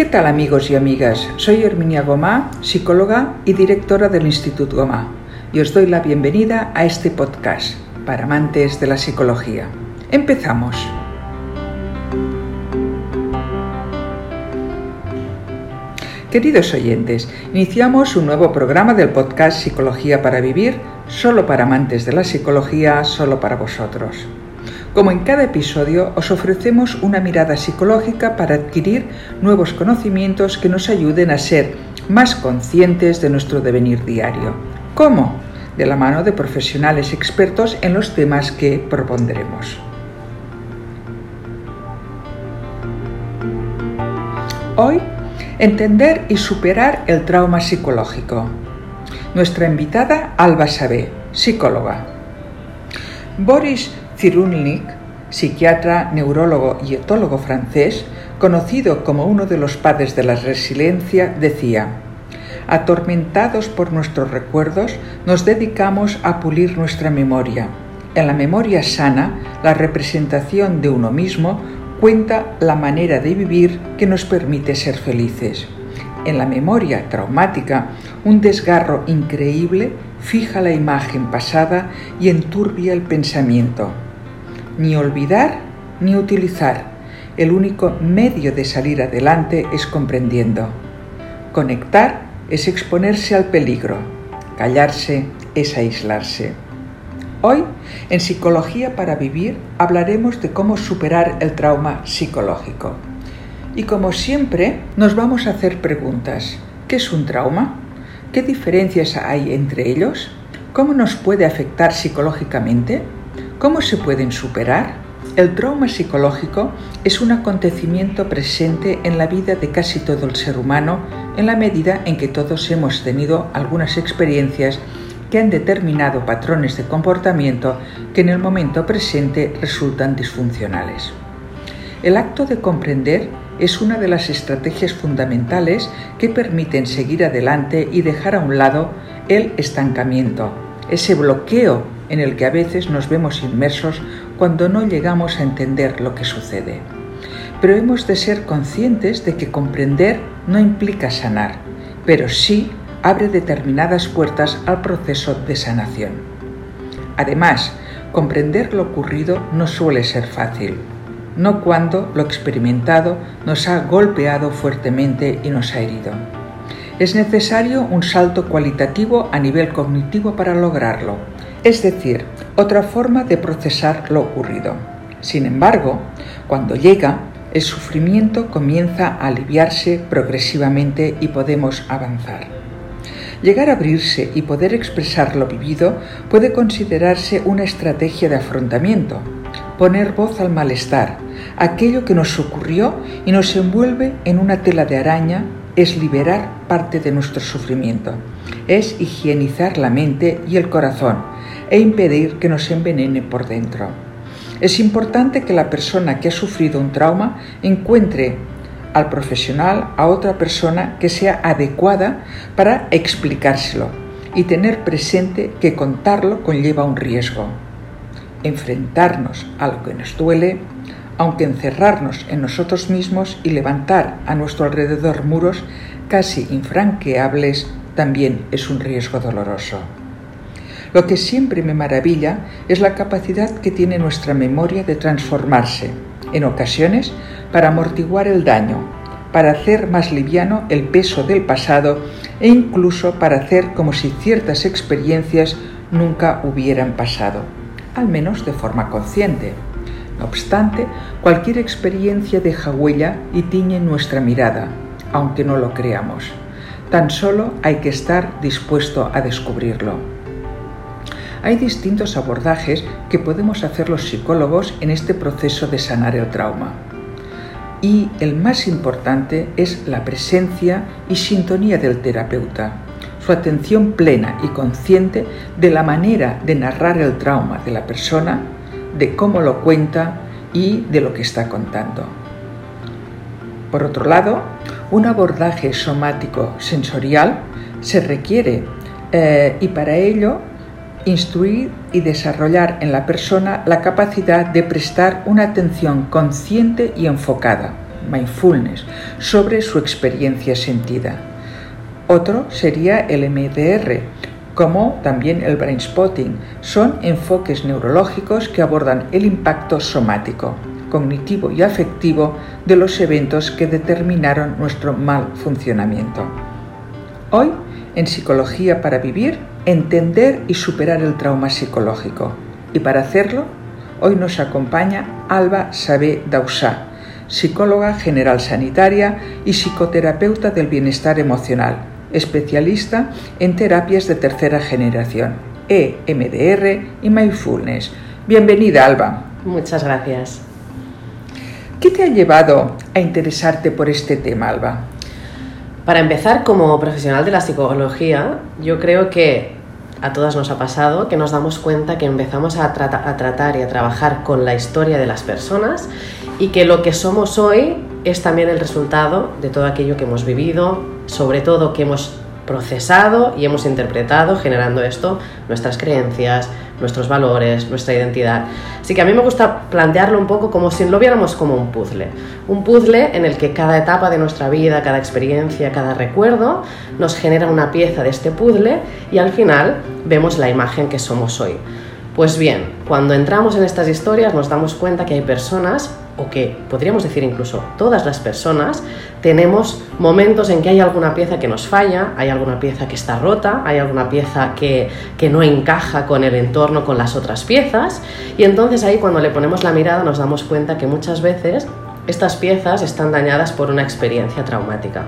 ¿Qué tal amigos y amigas? Soy Herminia Gomá, psicóloga y directora del Instituto Gomá, y os doy la bienvenida a este podcast para amantes de la psicología. Empezamos. Queridos oyentes, iniciamos un nuevo programa del podcast Psicología para Vivir, solo para amantes de la psicología, solo para vosotros. Como en cada episodio, os ofrecemos una mirada psicológica para adquirir nuevos conocimientos que nos ayuden a ser más conscientes de nuestro devenir diario. ¿Cómo? De la mano de profesionales expertos en los temas que propondremos. Hoy Entender y superar el trauma psicológico. Nuestra invitada Alba Sabé, psicóloga. Boris Cyrulnik, psiquiatra, neurólogo y etólogo francés, conocido como uno de los padres de la resiliencia, decía, Atormentados por nuestros recuerdos, nos dedicamos a pulir nuestra memoria. En la memoria sana, la representación de uno mismo cuenta la manera de vivir que nos permite ser felices. En la memoria traumática, un desgarro increíble fija la imagen pasada y enturbia el pensamiento. Ni olvidar ni utilizar. El único medio de salir adelante es comprendiendo. Conectar es exponerse al peligro. Callarse es aislarse. Hoy, en Psicología para Vivir, hablaremos de cómo superar el trauma psicológico. Y como siempre, nos vamos a hacer preguntas. ¿Qué es un trauma? ¿Qué diferencias hay entre ellos? ¿Cómo nos puede afectar psicológicamente? ¿Cómo se pueden superar? El trauma psicológico es un acontecimiento presente en la vida de casi todo el ser humano en la medida en que todos hemos tenido algunas experiencias que han determinado patrones de comportamiento que en el momento presente resultan disfuncionales. El acto de comprender es una de las estrategias fundamentales que permiten seguir adelante y dejar a un lado el estancamiento, ese bloqueo en el que a veces nos vemos inmersos cuando no llegamos a entender lo que sucede. Pero hemos de ser conscientes de que comprender no implica sanar, pero sí abre determinadas puertas al proceso de sanación. Además, comprender lo ocurrido no suele ser fácil, no cuando lo experimentado nos ha golpeado fuertemente y nos ha herido. Es necesario un salto cualitativo a nivel cognitivo para lograrlo, es decir, otra forma de procesar lo ocurrido. Sin embargo, cuando llega, el sufrimiento comienza a aliviarse progresivamente y podemos avanzar. Llegar a abrirse y poder expresar lo vivido puede considerarse una estrategia de afrontamiento, poner voz al malestar, aquello que nos ocurrió y nos envuelve en una tela de araña es liberar parte de nuestro sufrimiento, es higienizar la mente y el corazón e impedir que nos envenene por dentro. Es importante que la persona que ha sufrido un trauma encuentre al profesional, a otra persona que sea adecuada para explicárselo y tener presente que contarlo conlleva un riesgo. Enfrentarnos a lo que nos duele, aunque encerrarnos en nosotros mismos y levantar a nuestro alrededor muros casi infranqueables también es un riesgo doloroso. Lo que siempre me maravilla es la capacidad que tiene nuestra memoria de transformarse, en ocasiones para amortiguar el daño, para hacer más liviano el peso del pasado e incluso para hacer como si ciertas experiencias nunca hubieran pasado, al menos de forma consciente. No obstante, cualquier experiencia deja huella y tiñe nuestra mirada, aunque no lo creamos. Tan solo hay que estar dispuesto a descubrirlo. Hay distintos abordajes que podemos hacer los psicólogos en este proceso de sanar el trauma y el más importante es la presencia y sintonía del terapeuta, su atención plena y consciente de la manera de narrar el trauma de la persona, de cómo lo cuenta y de lo que está contando. Por otro lado, un abordaje somático sensorial se requiere eh, y para ello instruir y desarrollar en la persona la capacidad de prestar una atención consciente y enfocada, mindfulness sobre su experiencia sentida. Otro sería el MDR, como también el brain spotting. Son enfoques neurológicos que abordan el impacto somático, cognitivo y afectivo de los eventos que determinaron nuestro mal funcionamiento. Hoy, en Psicología para Vivir, entender y superar el trauma psicológico. Y para hacerlo, hoy nos acompaña Alba Sabé Dausá, psicóloga general sanitaria y psicoterapeuta del bienestar emocional, especialista en terapias de tercera generación, EMDR y Mindfulness. Bienvenida, Alba. Muchas gracias. ¿Qué te ha llevado a interesarte por este tema, Alba? Para empezar, como profesional de la psicología, yo creo que a todas nos ha pasado que nos damos cuenta que empezamos a, tratar y a trabajar con la historia de las personas y que lo que somos hoy es también el resultado de todo aquello que hemos vivido, sobre todo que hemos procesado y hemos interpretado generando esto nuestras creencias, nuestros valores, nuestra identidad. Así que a mí me gusta plantearlo un poco como si lo viéramos como un puzzle. Un puzzle en el que cada etapa de nuestra vida, cada experiencia, cada recuerdo nos genera una pieza de este puzzle y al final vemos la imagen que somos hoy. Pues bien, cuando entramos en estas historias nos damos cuenta que hay personas o que podríamos decir incluso todas las personas, tenemos momentos en que hay alguna pieza que nos falla, hay alguna pieza que está rota, hay alguna pieza que, que, no encaja con el entorno, con las otras piezas, y entonces ahí cuando le ponemos la mirada nos damos cuenta que muchas veces estas piezas están dañadas por una experiencia traumática.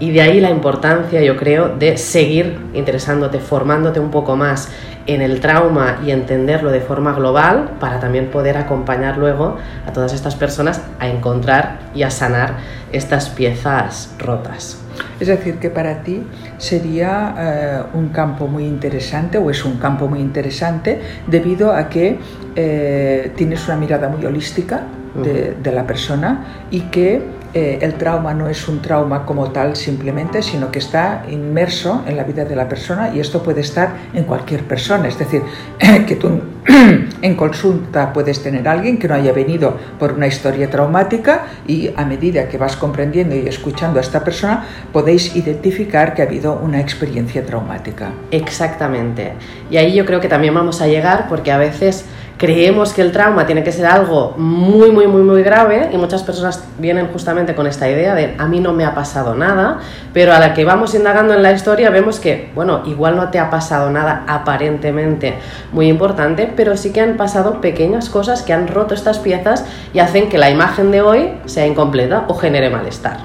Y de ahí la importancia, yo creo, de seguir interesándote, formándote un poco más en el trauma y entenderlo de forma global para también poder acompañar luego a todas estas personas a encontrar y a sanar estas piezas rotas. Es decir, que para ti sería eh, un campo muy interesante o es un campo muy interesante debido a que eh, tienes una mirada muy holística de, de la persona y que eh, el trauma no es un trauma como tal simplemente, sino que está inmerso en la vida de la persona y esto puede estar en cualquier persona. Es decir, que tú en consulta puedes tener a alguien que no haya venido por una historia traumática y a medida que vas comprendiendo y escuchando a esta persona podéis identificar que ha habido una experiencia traumática. Exactamente. Y ahí yo creo que también vamos a llegar porque a veces creemos que el trauma tiene que ser algo muy, muy, muy, muy grave y muchas personas vienen justamente con esta idea de a mí no me ha pasado nada, pero a la que vamos indagando en la historia vemos que, bueno, igual no te ha pasado nada aparentemente muy importante, pero sí que han pasado pequeñas cosas que han roto estas piezas y hacen que la imagen de hoy sea incompleta o genere malestar.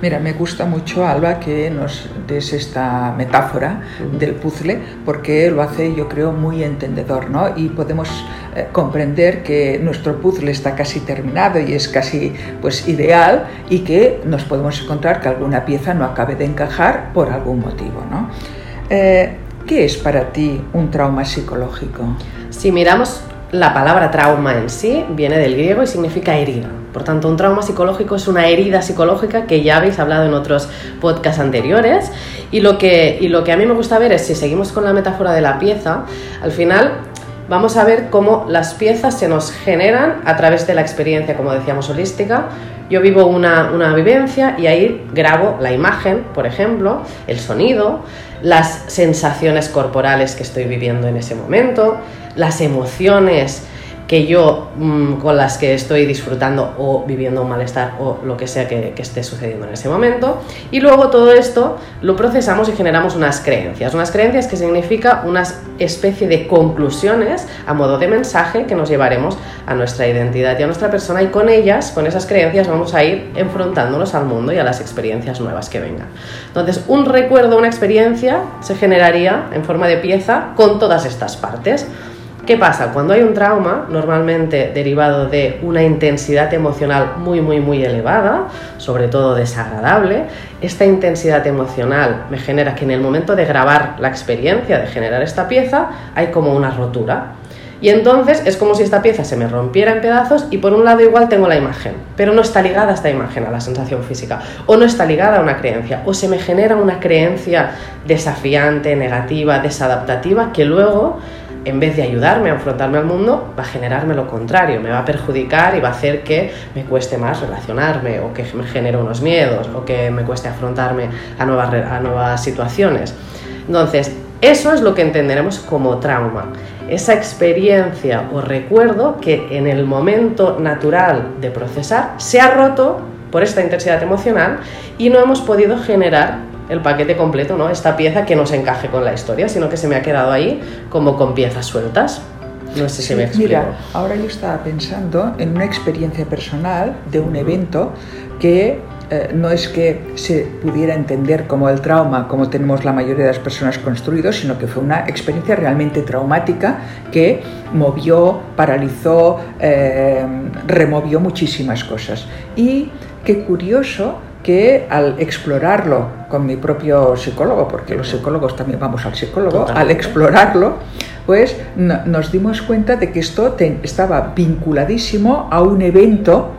Mira, me gusta mucho, Alba, que nos des esta metáfora del puzzle, porque lo hace, yo creo, muy entendedor, ¿no? Y podemos eh, comprender que nuestro puzzle está casi terminado y es casi, pues, ideal y que nos podemos encontrar que alguna pieza no acabe de encajar por algún motivo, ¿no? Eh, ¿Qué es para ti un trauma psicológico? Si miramos la palabra trauma en sí, viene del griego y significa herida. Por tanto, un trauma psicológico es una herida psicológica que ya habéis hablado en otros podcasts anteriores. Y lo que, y lo que a mí me gusta ver es, si seguimos con la metáfora de la pieza, al final vamos a ver cómo las piezas se nos generan a través de la experiencia, como decíamos, holística. Yo vivo una, una vivencia y ahí grabo la imagen, por ejemplo, el sonido, las sensaciones corporales que estoy viviendo en ese momento, las emociones que yo mm, con las que estoy disfrutando o viviendo un malestar o lo que sea que, esté sucediendo en ese momento. Y luego todo esto lo procesamos y generamos unas creencias. Unas creencias que significa una especie de conclusiones a modo de mensaje que nos llevaremos a nuestra identidad y a nuestra persona y con ellas, con esas creencias, vamos a ir enfrentándonos al mundo y a las experiencias nuevas que vengan. Entonces, un recuerdo, una experiencia se generaría en forma de pieza con todas estas partes. ¿Qué pasa? Cuando hay un trauma, normalmente derivado de una intensidad emocional muy, muy, muy elevada, sobre todo desagradable, esta intensidad emocional me genera que en el momento de grabar la experiencia de generar esta pieza hay como una rotura. Y entonces es como si esta pieza se me rompiera en pedazos y por un lado igual tengo la imagen, pero no está ligada esta imagen a la sensación física, o no está ligada a una creencia, o se me genera una creencia desafiante, negativa, desadaptativa, que luego en vez de ayudarme a enfrentarme al mundo, va a generarme lo contrario, me va a perjudicar y va a hacer que me cueste más relacionarme o que me genere unos miedos o que me cueste afrontarme a nuevas, a nuevas situaciones. Entonces, eso es lo que entenderemos como trauma. Esa experiencia o recuerdo que en el momento natural de procesar se ha roto por esta intensidad emocional y no hemos podido generar el paquete completo, ¿no? Esta pieza que no se encaje con la historia, sino que se me ha quedado ahí como con piezas sueltas. No sé si me explico. Mira, ahora yo estaba pensando en una experiencia personal de un evento que eh, no es que se pudiera entender como el trauma, como tenemos la mayoría de las personas construidos, sino que fue una experiencia realmente traumática que movió, paralizó, eh, removió muchísimas cosas. Y qué curioso que al explorarlo con mi propio psicólogo, porque los psicólogos también vamos al psicólogo, al explorarlo, pues nos dimos cuenta de que esto estaba vinculadísimo a un evento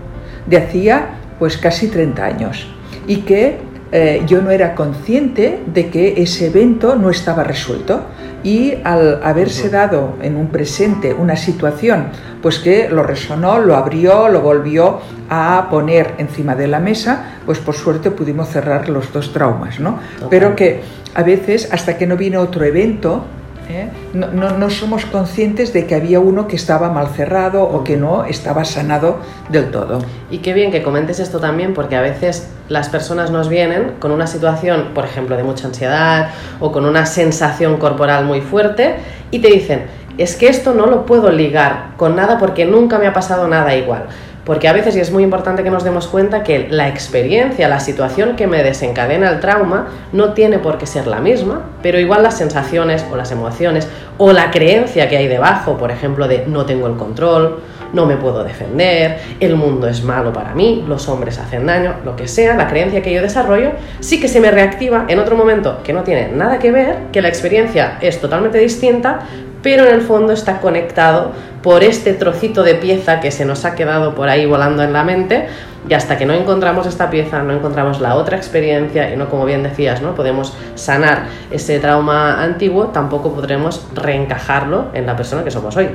de hacía pues casi 30 años y que eh, yo no era consciente de que ese evento no estaba resuelto y al haberse dado en un presente una situación pues que lo resonó, lo abrió, lo volvió a poner encima de la mesa, pues por suerte pudimos cerrar los dos traumas, ¿no? Pero que a veces hasta que no viene otro evento ¿eh? No, somos conscientes de que había uno que estaba mal cerrado o que no estaba sanado del todo. Y qué bien que comentes esto también, porque a veces las personas nos vienen con una situación, por ejemplo, de mucha ansiedad o con una sensación corporal muy fuerte y te dicen, es que esto no lo puedo ligar con nada porque nunca me ha pasado nada igual. Porque a veces, y es muy importante que nos demos cuenta que la experiencia, la situación que me desencadena el trauma, no tiene por qué ser la misma, pero igual las sensaciones o las emociones o la creencia que hay debajo, por ejemplo, de no tengo el control, no me puedo defender, el mundo es malo para mí, los hombres hacen daño, lo que sea, la creencia que yo desarrollo, sí que se me reactiva en otro momento que no tiene nada que ver, que la experiencia es totalmente distinta, pero en el fondo está conectado por este trocito de pieza que se nos ha quedado por ahí volando en la mente y hasta que no encontramos esta pieza, no encontramos la otra experiencia y no, como bien decías, no podemos sanar ese trauma antiguo, tampoco podremos reencajarlo en la persona que somos hoy.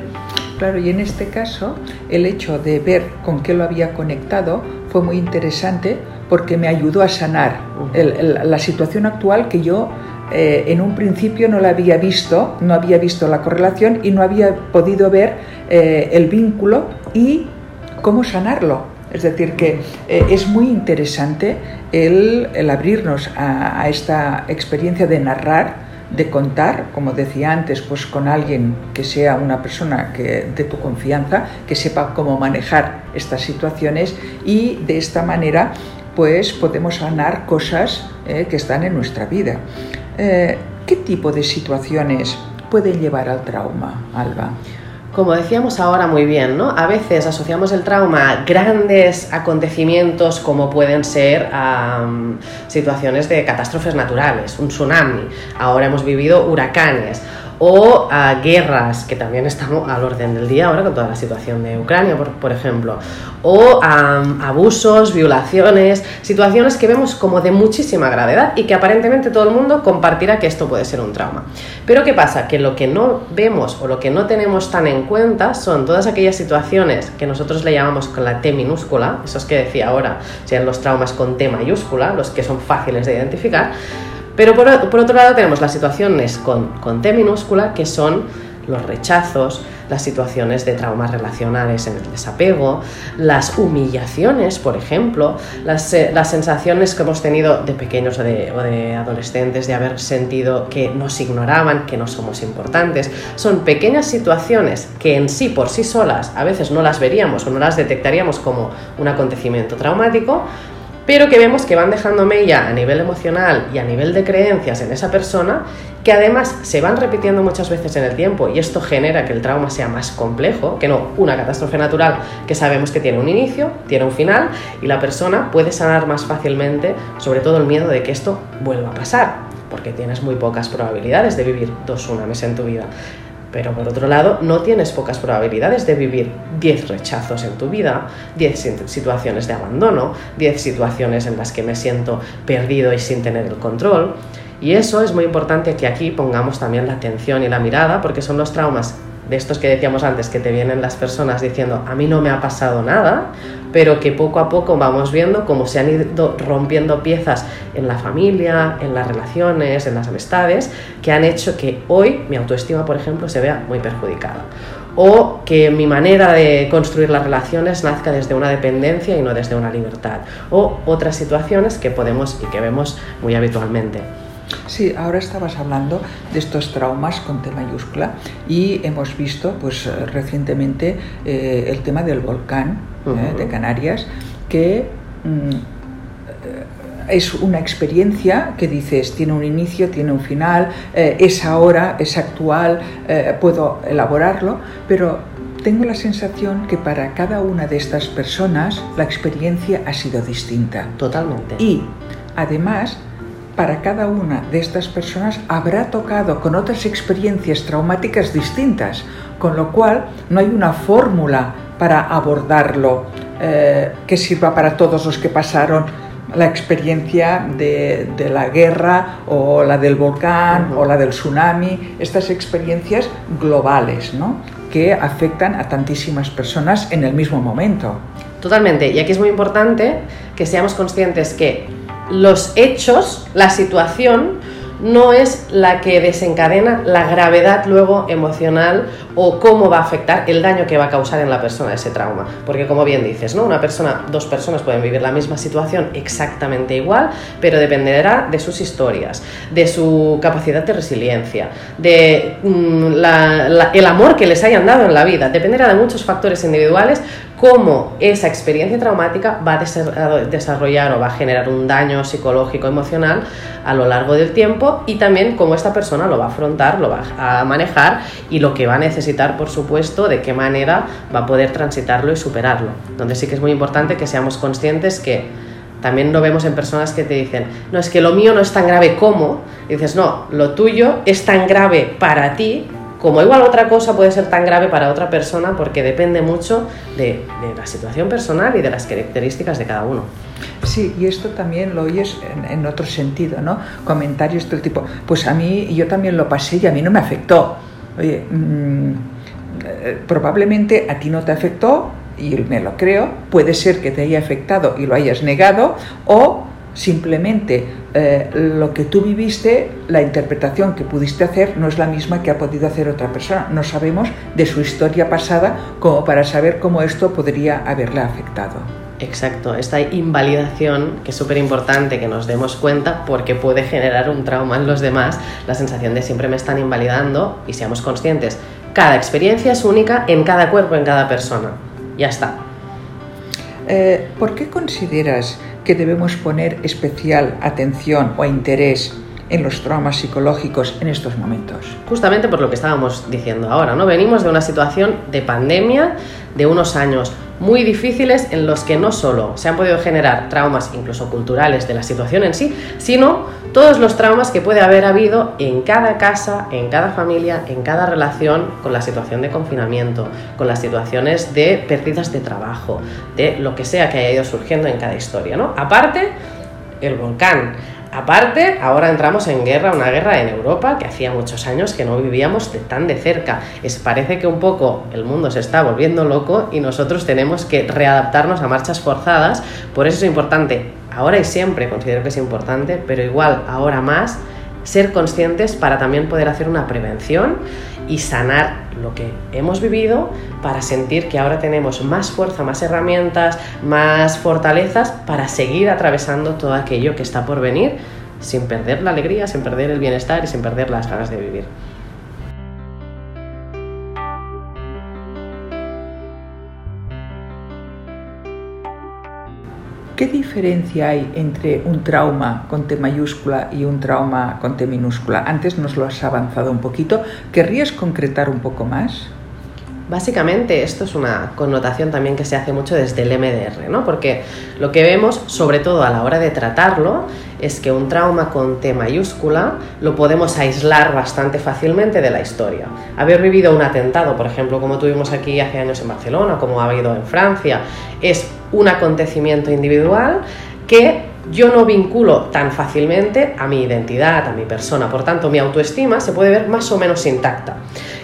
Claro, y en este caso el hecho de ver con qué lo había conectado fue muy interesante porque me ayudó a sanar la situación actual que yo eh, en un principio no la había visto, no había visto la correlación y no había podido ver eh, el vínculo y cómo sanarlo. Es decir, que eh, es muy interesante el, abrirnos a, esta experiencia de narrar, de contar, como decía antes, pues con alguien que sea una persona que, de tu confianza, que sepa cómo manejar estas situaciones y de esta manera pues podemos sanar cosas que están en nuestra vida. Eh, ¿Qué tipo de situaciones pueden llevar al trauma, Alba? Como decíamos ahora muy bien, ¿no? A veces asociamos el trauma a grandes acontecimientos como pueden ser situaciones de catástrofes naturales, un tsunami. Ahora hemos vivido huracanes o a guerras, que también estamos al orden del día ahora con toda la situación de Ucrania, por, ejemplo, o a abusos, violaciones, situaciones que vemos como de muchísima gravedad y que aparentemente todo el mundo compartirá que esto puede ser un trauma. Pero ¿qué pasa? Que lo que no vemos o lo que no tenemos tan en cuenta son todas aquellas situaciones que nosotros le llamamos con la T minúscula, esos que decía ahora, sean los traumas con T mayúscula, los que son fáciles de identificar, pero por, otro lado tenemos las situaciones con, T minúscula, que son los rechazos, las situaciones de traumas relacionales en el desapego, las humillaciones, por ejemplo, las, eh, sensaciones que hemos tenido de pequeños o de, adolescentes de haber sentido que nos ignoraban, que no somos importantes. Son pequeñas situaciones que en sí, por sí solas, a veces no las veríamos o no las detectaríamos como un acontecimiento traumático, pero que vemos que van dejando mella a nivel emocional y a nivel de creencias en esa persona, que además se van repitiendo muchas veces en el tiempo y esto genera que el trauma sea más complejo, que no una catástrofe natural que sabemos que tiene un inicio, tiene un final y la persona puede sanar más fácilmente, sobre todo el miedo de que esto vuelva a pasar, porque tienes muy pocas probabilidades de vivir dos tsunamis en tu vida. Pero por otro lado, no tienes pocas probabilidades de vivir 10 rechazos en tu vida, 10 situaciones de abandono, 10 situaciones en las que me siento perdido y sin tener el control. Y eso es muy importante que aquí pongamos también la atención y la mirada, porque son los traumas de estos que decíamos antes, que te vienen las personas diciendo, a mí no me ha pasado nada, pero que poco a poco vamos viendo cómo se han ido rompiendo piezas en la familia, en las relaciones, en las amistades, que han hecho que hoy mi autoestima, por ejemplo, se vea muy perjudicada. O que mi manera de construir las relaciones nazca desde una dependencia y no desde una libertad. O otras situaciones que podemos y que vemos muy habitualmente. Sí, ahora estabas hablando de estos traumas con T mayúscula y hemos visto pues recientemente eh, el tema del volcán eh, de Canarias que mm, eh, es una experiencia que dices tiene un inicio, tiene un final, es ahora, es actual, puedo elaborarlo, pero tengo la sensación que para cada una de estas personas la experiencia ha sido distinta. Totalmente. Y además para cada una de estas personas habrá tocado con otras experiencias traumáticas distintas, con lo cual no hay una fórmula para abordarlo eh, que sirva para todos los que pasaron la experiencia de, la guerra o la del volcán o la del tsunami, estas experiencias globales ¿no? que afectan a tantísimas personas en el mismo momento. Totalmente, y aquí es muy importante que seamos conscientes que los hechos, la situación, no es la que desencadena la gravedad luego emocional o cómo va a afectar el daño que va a causar en la persona ese trauma. Porque como bien dices, ¿no? Una persona, dos personas pueden vivir la misma situación exactamente igual, pero dependerá de sus historias, de su capacidad de resiliencia, de mm, el amor que les hayan dado en la vida. Dependerá de muchos factores individuales cómo esa experiencia traumática va a desarrollar o va a generar un daño psicológico, emocional a lo largo del tiempo y también cómo esta persona lo va a afrontar, lo va a manejar y lo que va a necesitar, por supuesto, de qué manera va a poder transitarlo y superarlo. Donde sí que es muy importante que seamos conscientes que también lo vemos en personas que te dicen, no, es que lo mío no es tan grave como, y dices, no, lo tuyo es tan grave para ti como igual otra cosa puede ser tan grave para otra persona porque depende mucho de, la situación personal y de las características de cada uno. Sí, y esto también lo oyes en, otro sentido, ¿no? Comentarios del tipo, pues a mí yo también lo pasé y a mí no me afectó. Oye, mm, eh, probablemente a ti no te afectó, y me lo creo, puede ser que te haya afectado y lo hayas negado, o Simplemente eh, lo que tú viviste, la interpretación que pudiste hacer no es la misma que ha podido hacer otra persona. No sabemos de su historia pasada como para saber cómo esto podría haberle afectado. Exacto, esta invalidación que es súper importante que nos demos cuenta porque puede generar un trauma en los demás, la sensación de siempre me están invalidando y seamos conscientes, cada experiencia es única en cada cuerpo, en cada persona. Ya está. Eh, ¿Por qué consideras que debemos poner especial atención o interés en los traumas psicológicos en estos momentos. Justamente por lo que estábamos diciendo ahora, ¿no? Venimos de una situación de pandemia de unos años muy difíciles en los que no solo se han podido generar traumas incluso culturales de la situación en sí, sino todos los traumas que puede haber habido en cada casa, en cada familia, en cada relación con la situación de confinamiento, con las situaciones de pérdidas de trabajo, de lo que sea que haya ido surgiendo en cada historia, ¿no? Aparte, el volcán, Aparte, ahora entramos en guerra, una guerra en Europa que hacía muchos años que no vivíamos tan de cerca. Es, parece que un poco el mundo se está volviendo loco y nosotros tenemos que readaptarnos a marchas forzadas. Por eso es importante, ahora y siempre considero que es importante, pero igual ahora más, ser conscientes para también poder hacer una prevención y sanar lo que hemos vivido para sentir que ahora tenemos más fuerza, más herramientas, más fortalezas para seguir atravesando todo aquello que está por venir sin perder la alegría, sin perder el bienestar y sin perder las ganas de vivir. ¿Qué diferencia hay entre un trauma con T mayúscula y un trauma con T minúscula? Antes nos lo has avanzado un poquito. ¿Querrías concretar un poco más? Básicamente esto es una connotación también que se hace mucho desde el MDR, ¿no? Porque lo que vemos, sobre todo a la hora de tratarlo, es que un trauma con T mayúscula lo podemos aislar bastante fácilmente de la historia. Haber vivido un atentado, por ejemplo, como tuvimos aquí hace años en Barcelona, como ha habido en Francia, es un acontecimiento individual que yo no vinculo tan fácilmente a mi identidad, a mi persona, por tanto mi autoestima se puede ver más o menos intacta.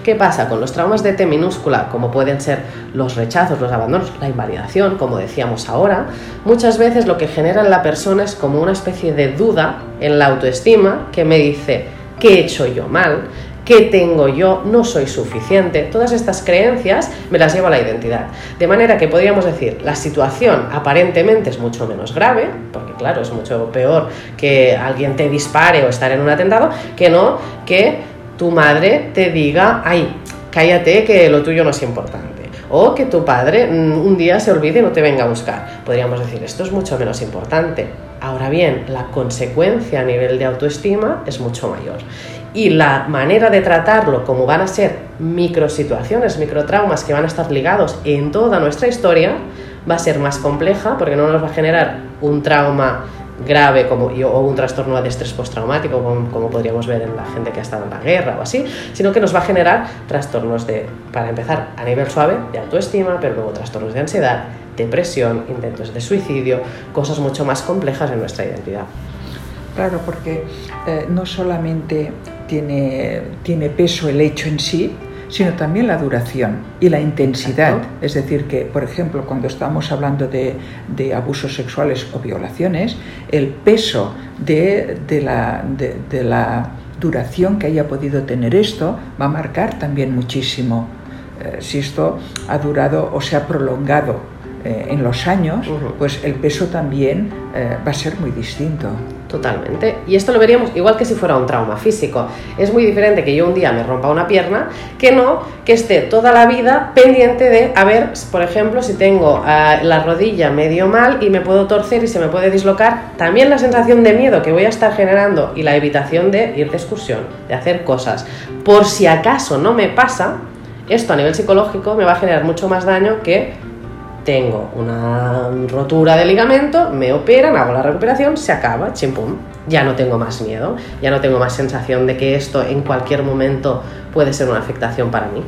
¿Qué pasa con los traumas de T minúscula, como pueden ser los rechazos, los abandonos, la invalidación, como decíamos ahora? Muchas veces lo que genera en la persona es como una especie de duda en la autoestima que me dice, ¿qué he hecho yo mal? ¿Qué tengo yo? No soy suficiente. Todas estas creencias me las llevo a la identidad. De manera que podríamos decir, la situación aparentemente es mucho menos grave, porque claro, es mucho peor que alguien te dispare o estar en un atentado, que no que tu madre te diga, ay, cállate que lo tuyo no es importante. O que tu padre mm, un día se olvide y no te venga a buscar. Podríamos decir, esto es mucho menos importante. Ahora bien, la consecuencia a nivel de autoestima es mucho mayor. Y la manera de tratarlo, como van a ser microsituaciones, microtraumas que van a estar ligados en toda nuestra historia, va a ser más compleja porque no nos va a generar un trauma grave como, o un trastorno de estrés postraumático, como, como, podríamos ver en la gente que ha estado en la guerra o así, sino que nos va a generar trastornos de, para empezar, a nivel suave, de autoestima, pero luego trastornos de ansiedad, depresión, intentos de suicidio, cosas mucho más complejas en nuestra identidad. Claro, porque eh, no solamente tiene, tiene peso el hecho en sí, sino también la duración y la intensidad. Es decir, que, por ejemplo, cuando estamos hablando de, de abusos sexuales o violaciones, el peso de, de, la, de, la, duración que haya podido tener esto va a marcar también muchísimo eh, si esto ha durado o se ha prolongado eh, en los años, pues el peso también va a ser muy distinto. Totalmente. Y esto lo veríamos igual que si fuera un trauma físico. Es muy diferente que yo un día me rompa una pierna que no que esté toda la vida pendiente de, a ver, por ejemplo, si tengo eh, la rodilla medio mal y me puedo torcer y se me puede dislocar, también la sensación de miedo que voy a estar generando y la evitación de ir de excursión, de hacer cosas. Por si acaso no me pasa, esto a nivel psicológico me va a generar mucho más daño que tengo una rotura de ligamento, me operan, hago la recuperación, se acaba, chimpum. Ya no tengo más miedo, ya no tengo más sensación de que esto en cualquier momento puede ser una afectación para mí.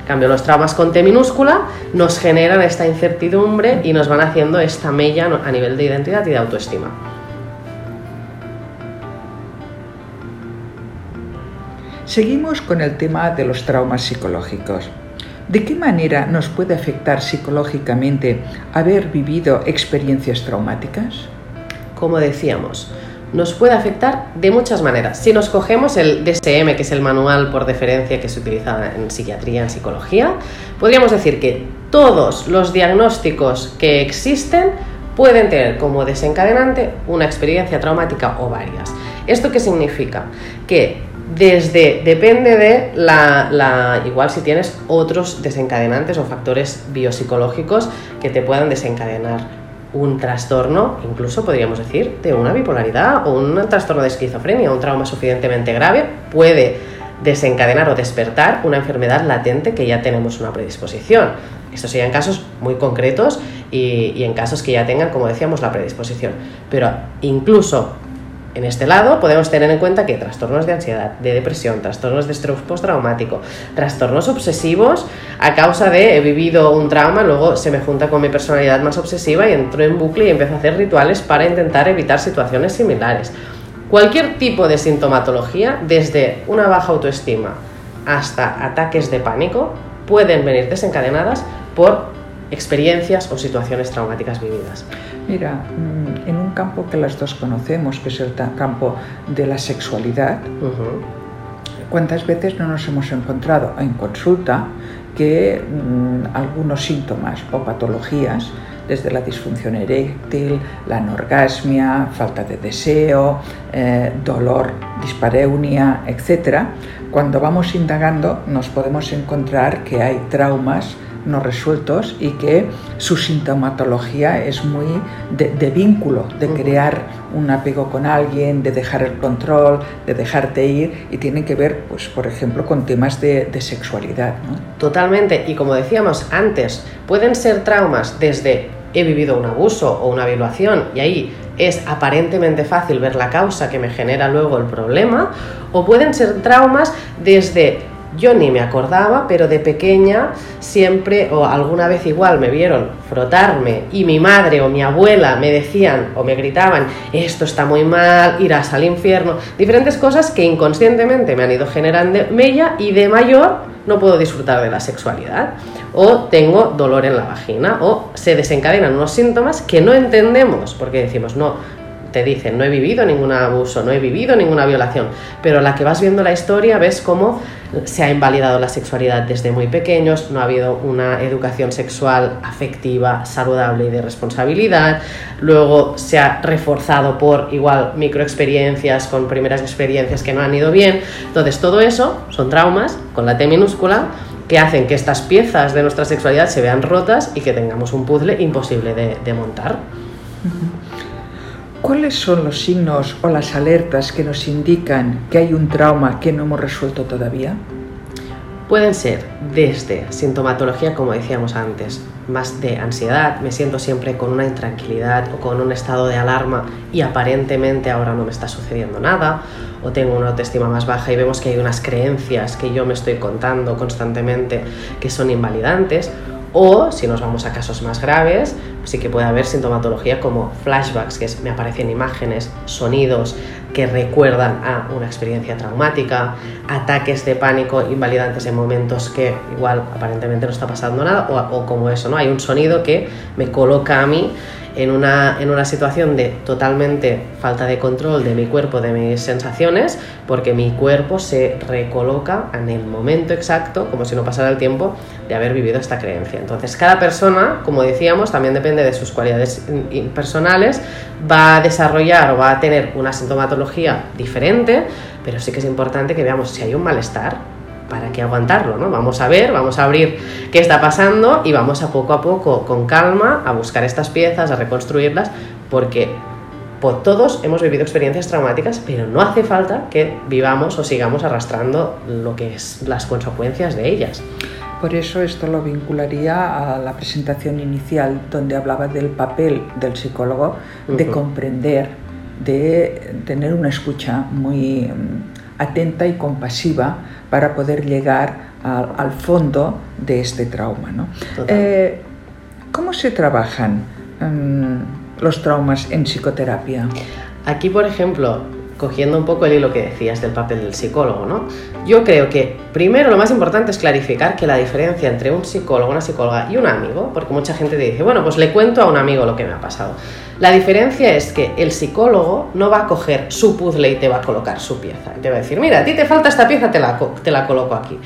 En cambio, los traumas con T minúscula nos generan esta incertidumbre y nos van haciendo esta mella a nivel de identidad y de autoestima. Seguimos con el tema de los traumas psicológicos. ¿De qué manera nos puede afectar psicológicamente haber vivido experiencias traumáticas? Como decíamos, nos puede afectar de muchas maneras. Si nos cogemos el DSM, que es el manual por deferencia que se utiliza en psiquiatría, en psicología, podríamos decir que todos los diagnósticos que existen pueden tener como desencadenante una experiencia traumática o varias. ¿Esto qué significa? Que desde, depende de la, igual si tienes otros desencadenantes o factores biopsicológicos que te puedan desencadenar un trastorno, incluso podríamos decir, de una bipolaridad o un trastorno de esquizofrenia, un trauma suficientemente grave, puede desencadenar o despertar una enfermedad latente que ya tenemos una predisposición. Estos serían casos muy concretos y en casos que ya tengan, como decíamos, la predisposición. Pero incluso en este lado podemos tener en cuenta que trastornos de ansiedad, de depresión, trastornos de estrés postraumático, trastornos obsesivos a causa de he vivido un trauma, luego se me junta con mi personalidad más obsesiva y entro en bucle y empiezo a hacer rituales para intentar evitar situaciones similares. Cualquier tipo de sintomatología, desde una baja autoestima hasta ataques de pánico, pueden venir desencadenadas por experiencias o situaciones traumáticas vividas. Mira, mm, en un campo que las dos conocemos, que es el campo de la sexualidad, ¿cuántas veces no nos hemos encontrado en consulta que mm, algunos síntomas o patologías, desde la disfunción eréctil, la anorgasmia, falta de deseo, eh, dolor, dispareunia, etc., cuando vamos indagando nos podemos encontrar que hay traumas no resueltos y que su sintomatología es muy de, vínculo, de crear un apego con alguien, de dejar el control, de dejarte ir y tiene que ver, pues, por ejemplo, con temas de, sexualidad. Totalmente, y como decíamos antes, pueden ser traumas desde he vivido un abuso o una violación y ahí es aparentemente fácil ver la causa que me genera luego el problema, o pueden ser traumas desde yo ni me acordaba, pero de pequeña siempre o alguna vez igual me vieron frotarme y mi madre o mi abuela me decían o me gritaban, esto está muy mal, irás al infierno, diferentes cosas que inconscientemente me han ido generando mella y de mayor no puedo disfrutar de la sexualidad. O tengo dolor en la vagina o se desencadenan unos síntomas que no entendemos porque decimos, no, te dicen, no he vivido ningún abuso, no he vivido ninguna violación, pero la que vas viendo la historia ves cómo se ha invalidado la sexualidad desde muy pequeños, no ha habido una educación sexual afectiva, saludable y de responsabilidad, luego se ha reforzado por igual microexperiencias con primeras experiencias que no han ido bien, entonces todo eso son traumas con la T minúscula que hacen que estas piezas de nuestra sexualidad se vean rotas y que tengamos un puzzle imposible de, de montar. ¿Cuáles son los signos o las alertas que nos indican que hay un trauma que no hemos resuelto todavía? Pueden ser desde sintomatología, como decíamos antes, más de ansiedad, me siento siempre con una intranquilidad o con un estado de alarma y aparentemente ahora no me está sucediendo nada, o tengo una autoestima más baja y vemos que hay unas creencias que yo me estoy contando constantemente que son invalidantes, o si nos vamos a casos más graves, sí que puede haber sintomatología como flashbacks, que es, me aparecen imágenes, sonidos que recuerdan a una experiencia traumática, ataques de pánico invalidantes en momentos que igual aparentemente no está pasando nada, o, o como eso, ¿no? Hay un sonido que me coloca a mí en una, en una situación de totalmente falta de control de mi cuerpo, de mis sensaciones, porque mi cuerpo se recoloca en el momento exacto, como si no pasara el tiempo, de haber vivido esta creencia. Entonces, cada persona, como decíamos, también depende de sus cualidades personales, va a desarrollar o va a tener una sintomatología diferente, pero sí que es importante que veamos si hay un malestar, ¿para qué aguantarlo? ¿no? Vamos a ver, vamos a abrir qué está pasando y vamos a poco a poco, con calma, a buscar estas piezas, a reconstruirlas, porque pues, todos hemos vivido experiencias traumáticas, pero no hace falta que vivamos o sigamos arrastrando lo que es las consecuencias de ellas. Por eso esto lo vincularía a la presentación inicial donde hablaba del papel del psicólogo de comprender, de tener una escucha muy atenta y compasiva para poder llegar al fondo de este trauma. ¿no? Eh, ¿Cómo se trabajan mm, los traumas en psicoterapia? Aquí, por ejemplo, cogiendo un poco el hilo que decías del papel del psicólogo, ¿no? Yo creo que primero lo más importante es clarificar que la diferencia entre un psicólogo, una psicóloga y un amigo, porque mucha gente te dice, bueno, pues le cuento a un amigo lo que me ha pasado. La diferencia es que el psicólogo no va a coger su puzzle y te va a colocar su pieza. te va a decir, mira, a ti te falta esta pieza, te la, te la coloco aquí.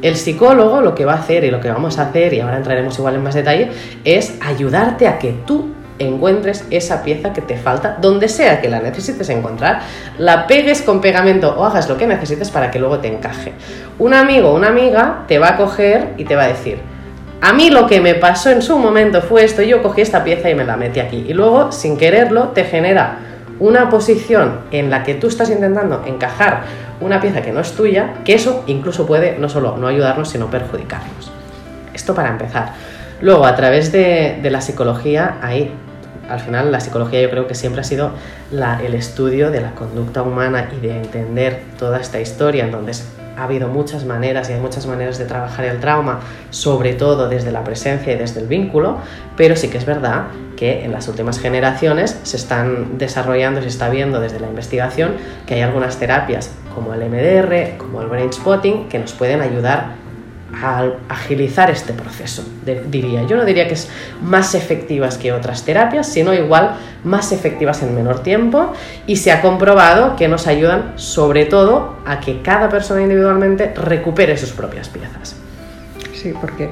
El psicólogo lo que va a hacer y lo que vamos a hacer, y ahora entraremos igual en más detalle, es ayudarte a que tú encuentres esa pieza que te falta, donde sea que la necesites encontrar, la pegues con pegamento o hagas lo que necesites para que luego te encaje. Un amigo o una amiga te va a coger y te va a decir, a mí lo que me pasó en su momento fue esto, yo cogí esta pieza y me la metí aquí. Y luego, sin quererlo, te genera una posición en la que tú estás intentando encajar una pieza que no es tuya, que eso incluso puede no solo no ayudarnos, sino perjudicarnos. Esto para empezar. Luego, a través de, la psicología, hay al final la psicología yo creo que siempre ha sido el estudio de la conducta humana y de entender toda esta historia, en donde ha habido muchas maneras y hay muchas maneras de trabajar el trauma, sobre todo desde la presencia y desde el vínculo, pero sí que es verdad que en las últimas generaciones se están desarrollando, se está viendo desde la investigación que hay algunas terapias como el MDR, como el Brain Spotting, que nos pueden ayudar a agilizar este proceso, diría. Yo no diría que es más efectivas que otras terapias, sino igual más efectivas en menor tiempo y se ha comprobado que nos ayudan sobre todo a que cada persona individualmente recupere sus propias piezas. Sí, porque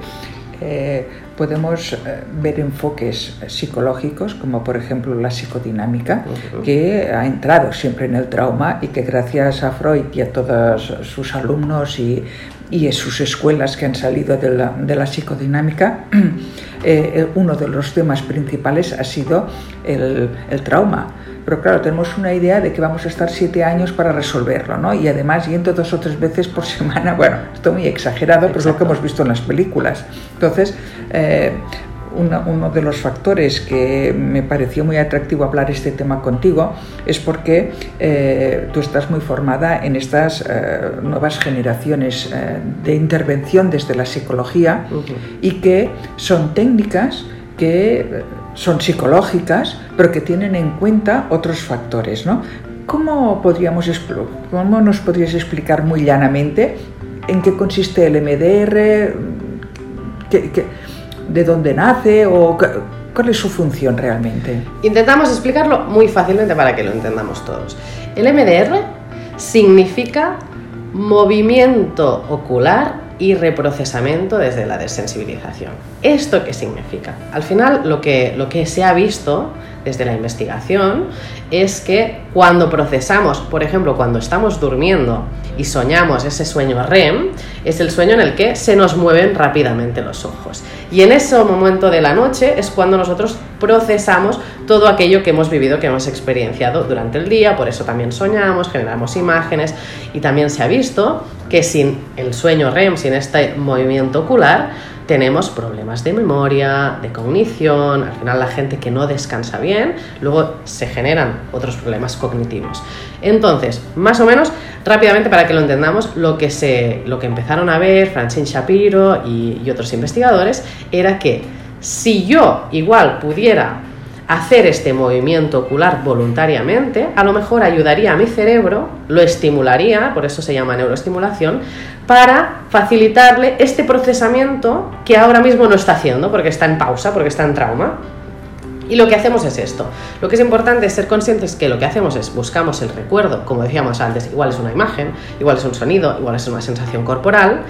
eh, podemos eh, ver enfoques psicológicos, como por ejemplo la psicodinámica, que ha entrado siempre en el trauma y que gracias a Freud y a todos sus alumnos y, y sus escuelas que han salido de la, de la psicodinámica, eh, uno de los temas principales ha sido el, el trauma pero claro, tenemos una idea de que vamos a estar siete años para resolverlo, ¿no? Y además yendo dos o tres veces por semana, bueno, esto muy exagerado, pero es lo que hemos visto en las películas. Entonces, eh, uno de los factores que me pareció muy atractivo hablar este tema contigo es porque eh, tú estás muy formada en estas eh, nuevas generaciones de intervención desde la psicología y que son técnicas que son psicológicas, pero que tienen en cuenta otros factores. ¿no? ¿Cómo, podríamos, ¿Cómo nos podrías explicar muy llanamente en qué consiste el MDR? De dónde nace o cuál es su función realmente? Intentamos explicarlo muy fácilmente para que lo entendamos todos. El MDR significa movimiento ocular y reprocesamiento desde la desensibilización. ¿Esto qué significa? Al final lo que, lo que se ha visto desde la investigación es que cuando procesamos, por ejemplo, cuando estamos durmiendo y soñamos ese sueño REM, es el sueño en el que se nos mueven rápidamente los ojos. Y en ese momento de la noche es cuando nosotros procesamos todo aquello que hemos vivido, que hemos experienciado durante el día, por eso también soñamos, generamos imágenes y también se ha visto que sin el sueño REM, sin este movimiento ocular, tenemos problemas de memoria, de cognición, al final la gente que no descansa bien, luego se generan otros problemas cognitivos. Entonces, más o menos, rápidamente para que lo entendamos, lo que, se, lo que empezaron a ver Francine Shapiro y, y otros investigadores era que si yo igual pudiera hacer este movimiento ocular voluntariamente, a lo mejor ayudaría a mi cerebro, lo estimularía, por eso se llama neuroestimulación, para facilitarle este procesamiento que ahora mismo no está haciendo, porque está en pausa, porque está en trauma. Y lo que hacemos es esto. Lo que es importante es ser conscientes que lo que hacemos es buscamos el recuerdo, como decíamos antes, igual es una imagen, igual es un sonido, igual es una sensación corporal,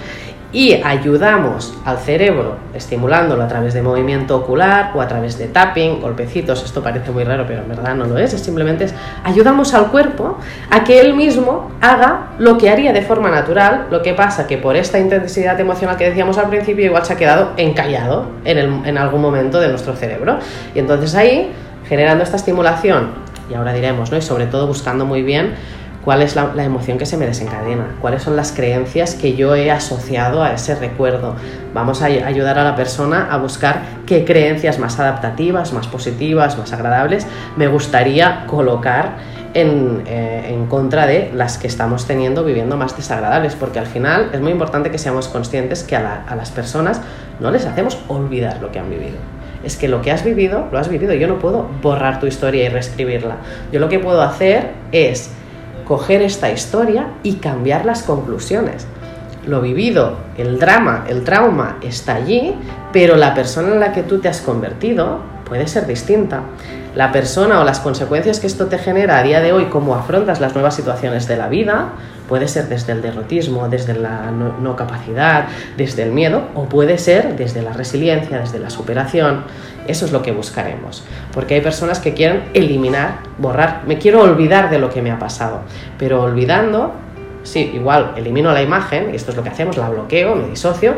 y ayudamos al cerebro estimulándolo a través de movimiento ocular o a través de tapping, golpecitos, esto parece muy raro pero en verdad no lo es, es simplemente ayudamos al cuerpo a que él mismo haga lo que haría de forma natural, lo que pasa que por esta intensidad emocional que decíamos al principio igual se ha quedado encallado en, en algún momento de nuestro cerebro y entonces ahí generando esta estimulación y ahora diremos, ¿no? y sobre todo buscando muy bien cuál es la, emoción que se me desencadena, cuáles son las creencias que yo he asociado a ese recuerdo. Vamos a ayudar a la persona a buscar qué creencias más adaptativas, más positivas, más agradables me gustaría colocar en, eh, contra de las que estamos teniendo viviendo más desagradables, porque al final es muy importante que seamos conscientes que a las personas no les hacemos olvidar lo que han vivido es que lo que has vivido, lo has vivido. Yo no puedo borrar tu historia y reescribirla. Yo lo que puedo hacer es coger esta historia y cambiar las conclusiones. Lo vivido, el drama, el trauma está allí, pero la persona en la que tú te has convertido puede ser distinta. La persona o las consecuencias que esto te genera a día de hoy, cómo afrontas las nuevas situaciones de la vida, puede ser desde el derrotismo, desde la no, capacidad, desde el miedo, o puede ser desde la resiliencia, desde la superación. Eso es lo que buscaremos, porque hay personas que quieren eliminar, borrar, me quiero olvidar de lo que me ha pasado, pero olvidando, sí, igual elimino la imagen, esto es lo que hacemos, la bloqueo, me disocio,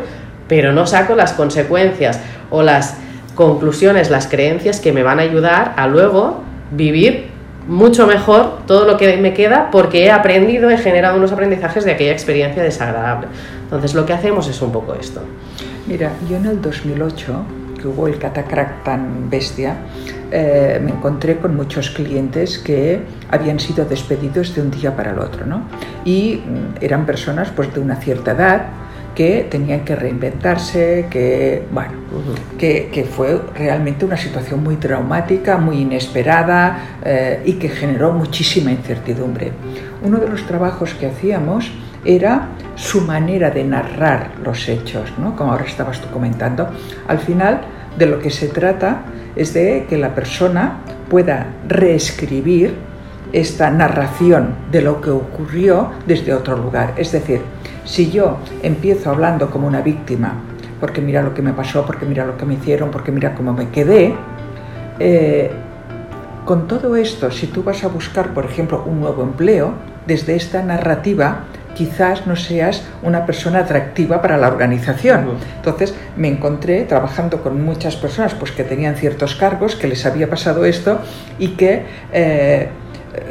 pero no saco las consecuencias o las conclusiones, las creencias que me van a ayudar a luego vivir mucho mejor todo lo que me queda porque he aprendido, he generado unos aprendizajes de aquella experiencia desagradable. Entonces lo que hacemos es un poco esto. Mira, yo en el 2008 que hubo el catacrack tan bestia, eh, me encontré con muchos clientes que habían sido despedidos de un día para el otro, ¿no? Y mm, eran personas pues de una cierta edad que tenían que reinventarse, que, bueno, que, que, fue realmente una situación muy traumática, muy inesperada eh, y que generó muchísima incertidumbre. Uno de los trabajos que hacíamos era su manera de narrar los hechos, ¿no? como ahora estabas tú comentando. Al final, de lo que se trata es de que la persona pueda reescribir esta narración de lo que ocurrió desde otro lugar. Es decir, si yo empiezo hablando como una víctima, porque mira lo que me pasó, porque mira lo que me hicieron, porque mira cómo me quedé, eh, con todo esto, si tú vas a buscar, por ejemplo, un nuevo empleo, desde esta narrativa quizás no seas una persona atractiva para la organización. Entonces me encontré trabajando con muchas personas pues, que tenían ciertos cargos, que les había pasado esto y que eh,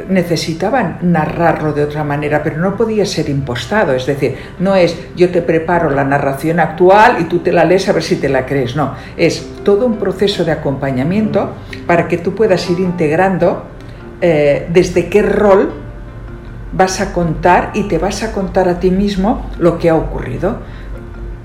necesitaban narrarlo de otra manera, pero no podía ser impostado. Es decir, no es yo te preparo la narración actual y tú te la lees a ver si te la crees. No, es todo un proceso de acompañamiento para que tú puedas ir integrando eh, desde qué rol vas a contar y te vas a contar a ti mismo lo que ha ocurrido,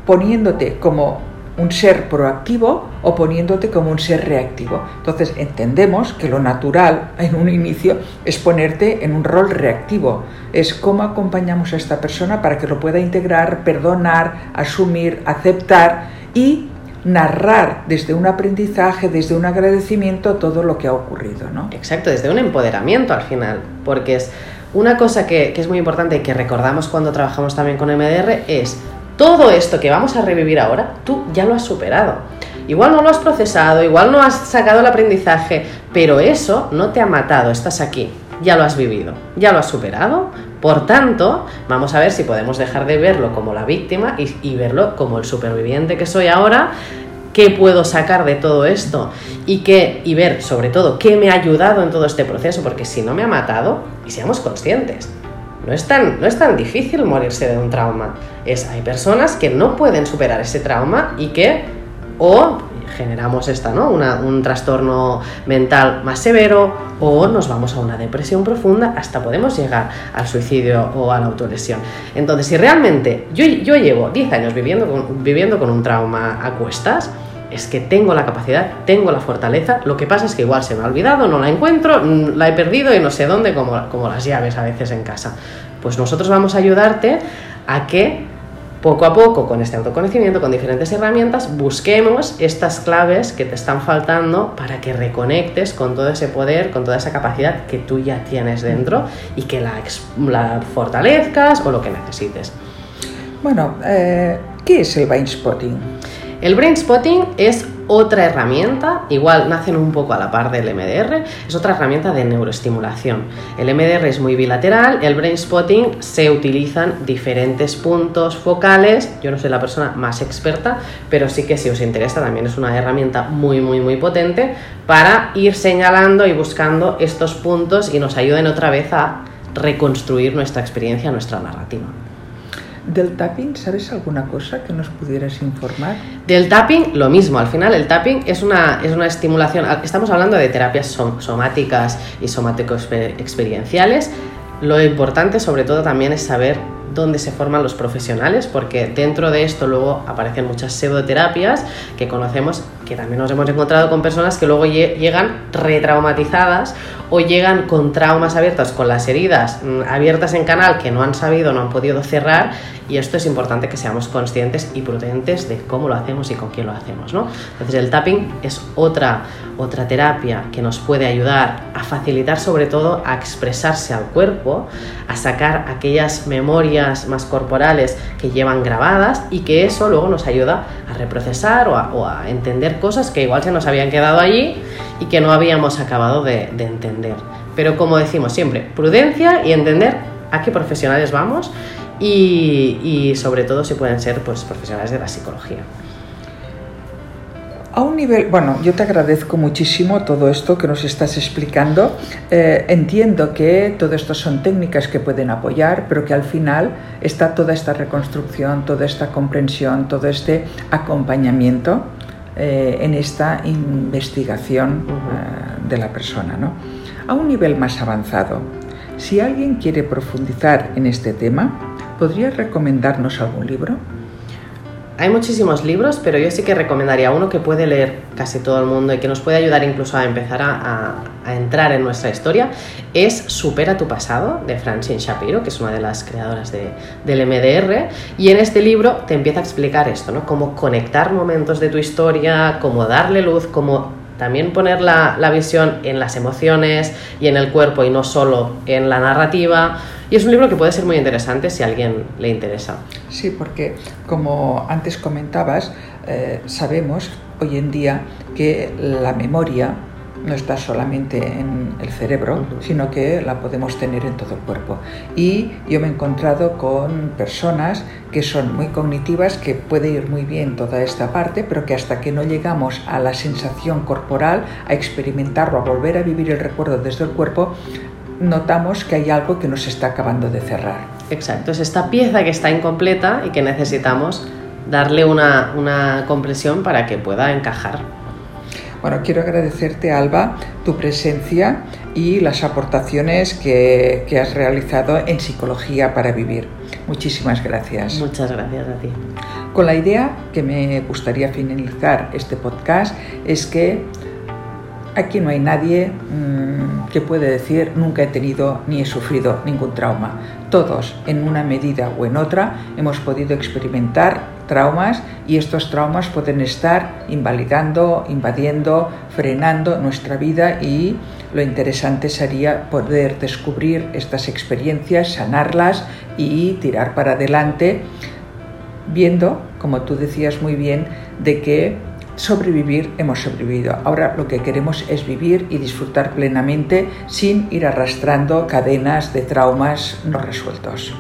poniéndote como un ser proactivo o poniéndote como un ser reactivo. Entonces entendemos que lo natural en un inicio es ponerte en un rol reactivo. Es cómo acompañamos a esta persona para que lo pueda integrar, perdonar, asumir, aceptar y narrar desde un aprendizaje, desde un agradecimiento todo lo que ha ocurrido. ¿no? Exacto, desde un empoderamiento al final, porque es una cosa que, que es muy importante y que recordamos cuando trabajamos también con MDR es todo esto que vamos a revivir ahora, tú ya lo has superado. Igual no lo has procesado, igual no has sacado el aprendizaje, pero eso no te ha matado, estás aquí, ya lo has vivido, ya lo has superado. Por tanto, vamos a ver si podemos dejar de verlo como la víctima y, verlo como el superviviente que soy ahora, qué puedo sacar de todo esto y, qué, y ver sobre todo qué me ha ayudado en todo este proceso, porque si no me ha matado, y seamos conscientes, no es tan, no es tan difícil morirse de un trauma. Es, hay personas que no pueden superar ese trauma y que o generamos esta, ¿no? un trastorno mental más severo o nos vamos a una depresión profunda hasta podemos llegar al suicidio o a la autolesión. Entonces, si realmente yo, yo llevo 10 años viviendo con, viviendo con un trauma a cuestas, es que tengo la capacidad, tengo la fortaleza, lo que pasa es que igual se me ha olvidado, no la encuentro, mm, la he perdido y no sé dónde, como, como las llaves a veces en casa. Pues nosotros vamos a ayudarte a que poco a poco, con este autoconocimiento, con diferentes herramientas, busquemos estas claves que te están faltando para que reconectes con todo ese poder, con toda esa capacidad que tú ya tienes dentro y que la, la fortalezcas o lo que necesites. Bueno, eh, ¿qué es el brain spotting? El brain spotting es otra herramienta, igual nacen un poco a la par del MDR, es otra herramienta de neuroestimulación. El MDR es muy bilateral, el brain spotting se utilizan diferentes puntos focales. Yo no soy la persona más experta, pero sí que si os interesa también es una herramienta muy muy muy potente para ir señalando y buscando estos puntos y nos ayuden otra vez a reconstruir nuestra experiencia, nuestra narrativa. ¿Del tapping sabes alguna cosa que nos pudieras informar? Del tapping, lo mismo. Al final, el tapping es una, es una estimulación. Estamos hablando de terapias somáticas y somático-experienciales. Lo importante, sobre todo, también es saber dónde se forman los profesionales, porque dentro de esto luego aparecen muchas pseudoterapias que conocemos, que también nos hemos encontrado con personas que luego llegan retraumatizadas o llegan con traumas abiertas, con las heridas mm, abiertas en canal que no han sabido, no han podido cerrar y esto es importante que seamos conscientes y prudentes de cómo lo hacemos y con quién lo hacemos. ¿no? Entonces el tapping es otra, otra terapia que nos puede ayudar a facilitar sobre todo a expresarse al cuerpo, a sacar aquellas memorias más corporales que llevan grabadas y que eso luego nos ayuda a reprocesar o a, o a entender cosas que igual se nos habían quedado allí y que no habíamos acabado de, entender. Pero como decimos siempre, prudencia y entender a qué profesionales vamos y, sobre todo si pueden ser pues, profesionales de la psicología. A un nivel, bueno, yo te agradezco muchísimo todo esto que nos estás explicando. Eh, entiendo que todo esto son técnicas que pueden apoyar, pero que al final está toda esta reconstrucción, toda esta comprensión, todo este acompañamiento eh, en esta investigación eh, de la persona. ¿no? A un nivel más avanzado, si alguien quiere profundizar en este tema, ¿podría recomendarnos algún libro? Hay muchísimos libros, pero yo sí que recomendaría uno que puede leer casi todo el mundo y que nos puede ayudar incluso a empezar a, entrar en nuestra historia. Es Supera tu pasado, de Francine Shapiro, que es una de las creadoras del MDR. Y en este libro te empieza a explicar esto, ¿no? Cómo conectar momentos de tu historia, cómo darle luz, cómo también poner la visión en las emociones y en el cuerpo y no solo en la narrativa y es un libro que puede ser muy interesante si a alguien le interesa. Sí, porque como antes comentabas, eh, sabemos hoy en día que la memoria no está solamente en el cerebro, sino que la podemos tener en todo el cuerpo. Y yo me he encontrado con personas que son muy cognitivas, que puede ir muy bien toda esta parte, pero que hasta que no llegamos a la sensación corporal, a experimentarlo, a volver a vivir el recuerdo desde el cuerpo, notamos que hay algo que nos está acabando de cerrar. Exacto, es esta pieza que está incompleta y que necesitamos darle una, una compresión para que pueda encajar. Bueno, quiero agradecerte, Alba, tu presencia y las aportaciones que, que, has realizado en Psicología para Vivir. Muchísimas gracias. Muchas gracias a ti. Con la idea que me gustaría finalizar este podcast es que aquí no hay nadie mmm, que puede decir nunca he tenido ni he sufrido ningún trauma. Todos, en una medida o en otra, hemos podido experimentar traumas y estos traumas pueden estar invalidando, invadiendo, frenando nuestra vida y lo interesante sería poder descubrir estas experiencias, sanarlas y tirar para adelante viendo, como tú decías muy bien, de que sobrevivir hemos sobrevivido. Ahora lo que queremos es vivir y disfrutar plenamente sin ir arrastrando cadenas de traumas no resueltos.